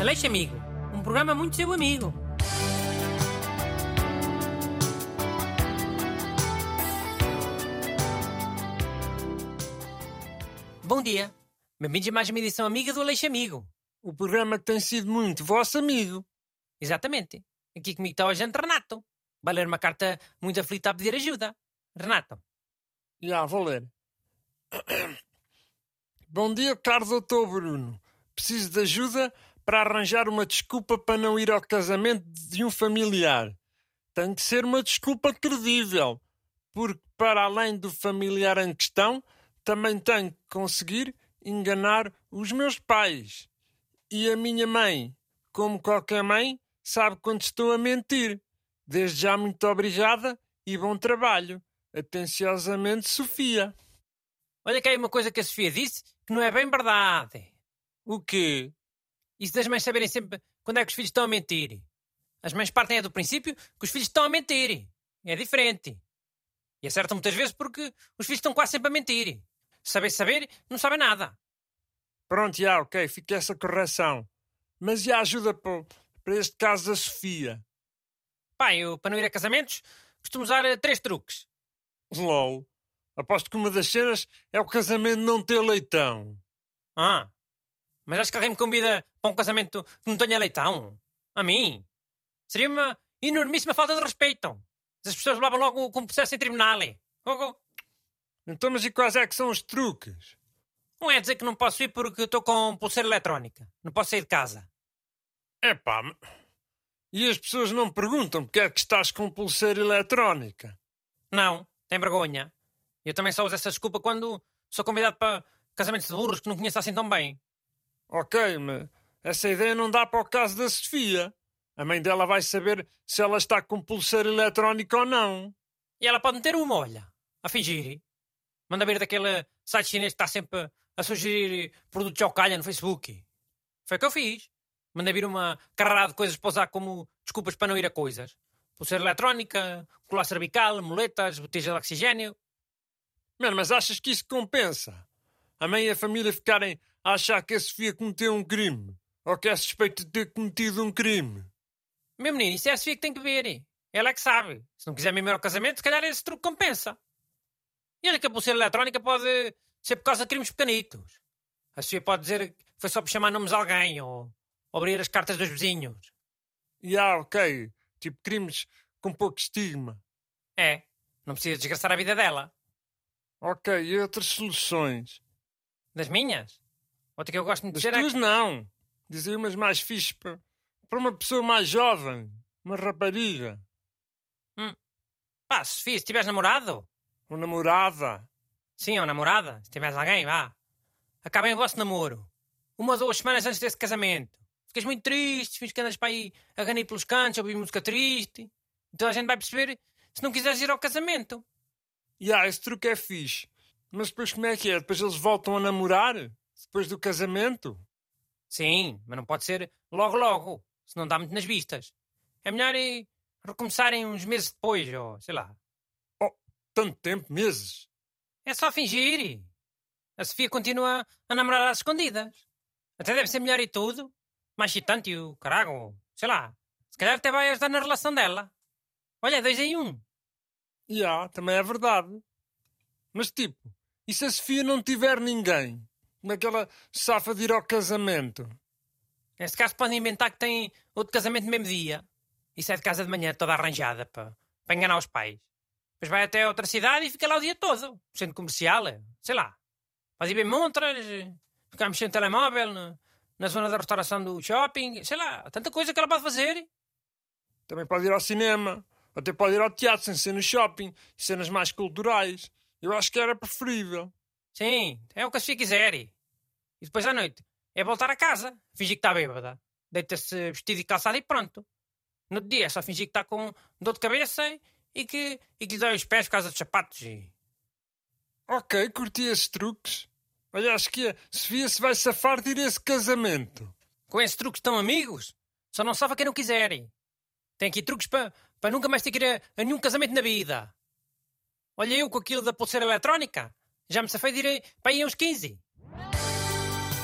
Aleixo Amigo, um programa muito seu amigo. Bom dia. Bem-vindos a mais uma edição amiga do Aleixo Amigo. O programa tem sido muito vosso amigo. Exatamente. Aqui comigo está o agente Renato. Vai ler uma carta muito aflita a pedir ajuda. Renato. Já, vou ler. Bom dia, caro doutor Bruno. Preciso de ajuda para arranjar uma desculpa para não ir ao casamento de um familiar. Tem que ser uma desculpa credível, porque para além do familiar em questão, também tenho que conseguir enganar os meus pais. E a minha mãe, como qualquer mãe, sabe quando estou a mentir. Desde já, muito obrigada e bom trabalho. Atenciosamente, Sofia. Olha que aí uma coisa que a Sofia disse que não é bem verdade. O quê? Isso das mães saberem sempre quando é que os filhos estão a mentir. As mães partem é do princípio que os filhos estão a mentir. É diferente. E acertam muitas vezes porque os filhos estão quase sempre a mentir. Saber saber, não sabem nada. Pronto, já, ok, fica essa correção. Mas e a ajuda para, para este caso da Sofia? Pá, eu, para não ir a casamentos, costumo usar eh, três truques. LOL. Aposto que uma das cenas é o casamento não ter leitão. Ah, mas acho que alguém me convida para um casamento que não tenha leitão? A mim? Seria uma enormíssima falta de respeito. As pessoas levavam logo com um processo em tribunal. Então, mas e quais é que são os truques? Não é dizer que não posso ir porque estou com pulseira eletrónica. Não posso sair de casa. Epá, m- e as pessoas não perguntam porque é que estás com pulseira eletrónica? Não, tem vergonha. Eu também só uso essa desculpa quando sou convidado para casamentos de burros que não conheço assim tão bem. Ok, mas essa ideia não dá para o caso da Sofia. A mãe dela vai saber se ela está com pulseira eletrónica ou não. E ela pode meter uma, olha, a fingir. Manda vir daquele site chinês que está sempre a sugerir produtos ao calha no Facebook. Foi o que eu fiz. Mandei vir uma carrada de coisas para usar como desculpas para não ir a coisas. Pulseira eletrónica, colar cervical, muletas, botija de oxigênio. Mano, mas achas que isso compensa? A mãe e a família ficarem achar que a Sofia cometeu um crime? Ou que é suspeita de ter cometido um crime? Meu menino, isso é a Sofia que tem que ver. Ela é que sabe. Se não quiser mesmo ir ao casamento, se calhar esse truque compensa. E olha que a pulseira eletrónica pode ser por causa de crimes pequenitos. A Sofia pode dizer que foi só por chamar nomes de alguém ou, ou abrir as cartas dos vizinhos. E ah, ok. Tipo crimes com pouco estigma. É, não precisa desgraçar a vida dela. Ok, e outras soluções? Das minhas? Outra que eu gosto muito de dizer é que... não. Dizer umas mais fixes para, para uma pessoa mais jovem. Uma rapariga. Pá, Sofia, se tiveres namorado... Uma namorada. Sim, ou namorada, se tiveres alguém, vá. Acabem o vosso namoro. Uma ou duas semanas antes desse casamento. Ficas muito triste, fins que andas para aí a ganir pelos cantos, a ouvir música triste. Então a gente vai perceber se não quiseres ir ao casamento. E ah, esse truque é fixe. Mas depois como é que é? Depois eles voltam a namorar? Depois do casamento? Sim, mas não pode ser logo logo, se não dá muito nas vistas. É melhor ir recomeçarem uns meses depois, ou sei lá. Tanto tempo, meses. É só fingir. A Sofia continua a namorar às escondidas. Até deve ser melhor e tudo. Mais excitante e o carago. Sei lá. Se calhar até vai ajudar na relação dela. Olha, dois em um. E ah, também é verdade. Mas tipo, e se a Sofia não tiver ninguém? Como é se safa de ir ao casamento? Nesse caso podem inventar que tem outro casamento no mesmo dia. E sai de casa de manhã toda arranjada para, para enganar os pais. Depois vai até outra cidade e fica lá o dia todo. Centro comercial, eh, sei lá. Faz ir bem montras, ficar mexendo no telemóvel, na, na zona da restauração do shopping, sei lá. Tanta coisa que ela pode fazer. Também pode ir ao cinema. Até pode ir ao teatro sem ser no shopping. Cenas mais culturais. Eu acho que era preferível. Sim, é o que a Sofia quiser. E depois à noite é voltar a casa, fingir que está bêbada. Deita-se vestido e calçado e pronto. No outro dia é só fingir que está com dor de cabeça e que, e que lhe dói os pés por causa dos sapatos. E... Ok, curti esses truques. Olha, acho que a Sofia se vai safar de ir a esse casamento. Com esses truques tão amigos, só não safa quem não quiser. Tem aqui truques para para nunca mais ter que ir a, a nenhum casamento na vida. Olha eu com aquilo da pulseira eletrónica, já me safei de ir para aí uns 15.